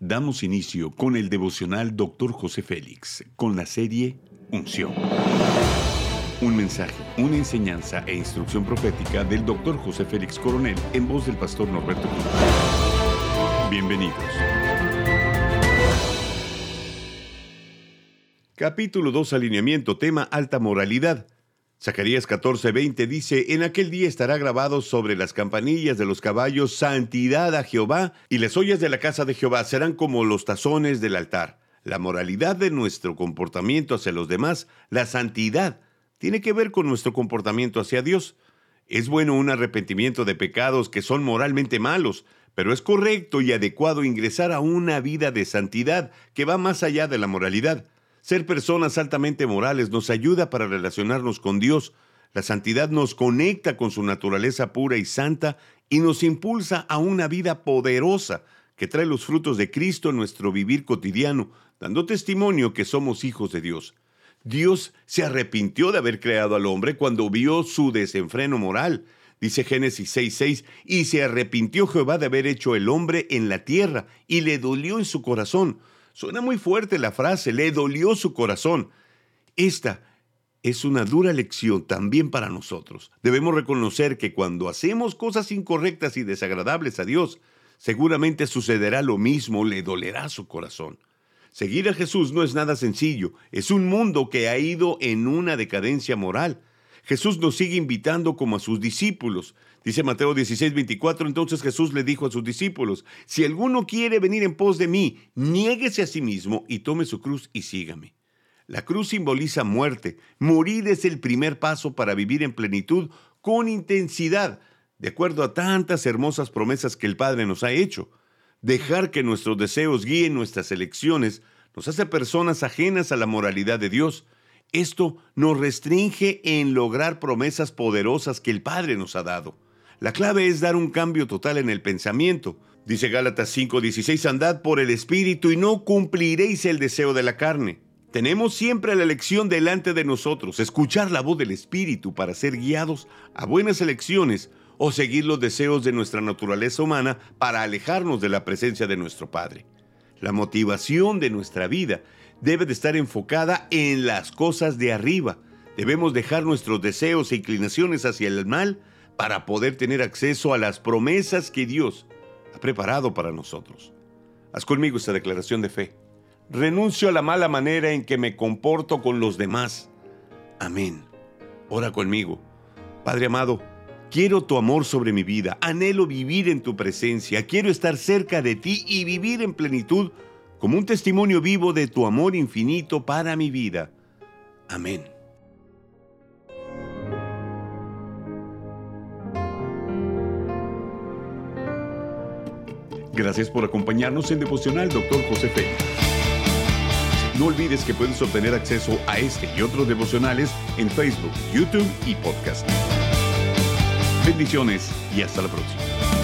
Damos inicio con el devocional Dr. José Félix, con la serie Unción. Un mensaje, una enseñanza e instrucción profética del Dr. José Félix Coronel en voz del pastor Norberto Cruz. Bienvenidos. Capítulo 2 Alineamiento, tema Alta Moralidad. Zacarías 14:20 dice, En aquel día estará grabado sobre las campanillas de los caballos santidad a Jehová, y las ollas de la casa de Jehová serán como los tazones del altar. La moralidad de nuestro comportamiento hacia los demás, la santidad, tiene que ver con nuestro comportamiento hacia Dios. Es bueno un arrepentimiento de pecados que son moralmente malos, pero es correcto y adecuado ingresar a una vida de santidad que va más allá de la moralidad. Ser personas altamente morales nos ayuda para relacionarnos con Dios. La santidad nos conecta con su naturaleza pura y santa y nos impulsa a una vida poderosa que trae los frutos de Cristo en nuestro vivir cotidiano, dando testimonio que somos hijos de Dios. Dios se arrepintió de haber creado al hombre cuando vio su desenfreno moral. Dice Génesis 6:6, y se arrepintió Jehová de haber hecho el hombre en la tierra, y le dolió en su corazón. Suena muy fuerte la frase, le dolió su corazón. Esta es una dura lección también para nosotros. Debemos reconocer que cuando hacemos cosas incorrectas y desagradables a Dios, seguramente sucederá lo mismo, le dolerá su corazón. Seguir a Jesús no es nada sencillo, es un mundo que ha ido en una decadencia moral. Jesús nos sigue invitando como a sus discípulos. Dice Mateo 16, 24, entonces Jesús le dijo a sus discípulos, si alguno quiere venir en pos de mí, niéguese a sí mismo y tome su cruz y sígame. La cruz simboliza muerte. Morir es el primer paso para vivir en plenitud con intensidad, de acuerdo a tantas hermosas promesas que el Padre nos ha hecho. Dejar que nuestros deseos guíen nuestras elecciones nos hace personas ajenas a la moralidad de Dios. Esto nos restringe en lograr promesas poderosas que el Padre nos ha dado. La clave es dar un cambio total en el pensamiento. Dice Gálatas 5:16, andad por el Espíritu y no cumpliréis el deseo de la carne. Tenemos siempre la elección delante de nosotros, escuchar la voz del Espíritu para ser guiados a buenas elecciones o seguir los deseos de nuestra naturaleza humana para alejarnos de la presencia de nuestro Padre. La motivación de nuestra vida debe de estar enfocada en las cosas de arriba. Debemos dejar nuestros deseos e inclinaciones hacia el mal para poder tener acceso a las promesas que Dios ha preparado para nosotros. Haz conmigo esta declaración de fe. Renuncio a la mala manera en que me comporto con los demás. Amén. Ora conmigo. Padre amado, quiero tu amor sobre mi vida, anhelo vivir en tu presencia, quiero estar cerca de ti y vivir en plenitud como un testimonio vivo de tu amor infinito para mi vida. Amén. Gracias por acompañarnos en Devocional Dr. José Félix. No olvides que puedes obtener acceso a este y otros devocionales en Facebook, YouTube y podcast. Bendiciones y hasta la próxima.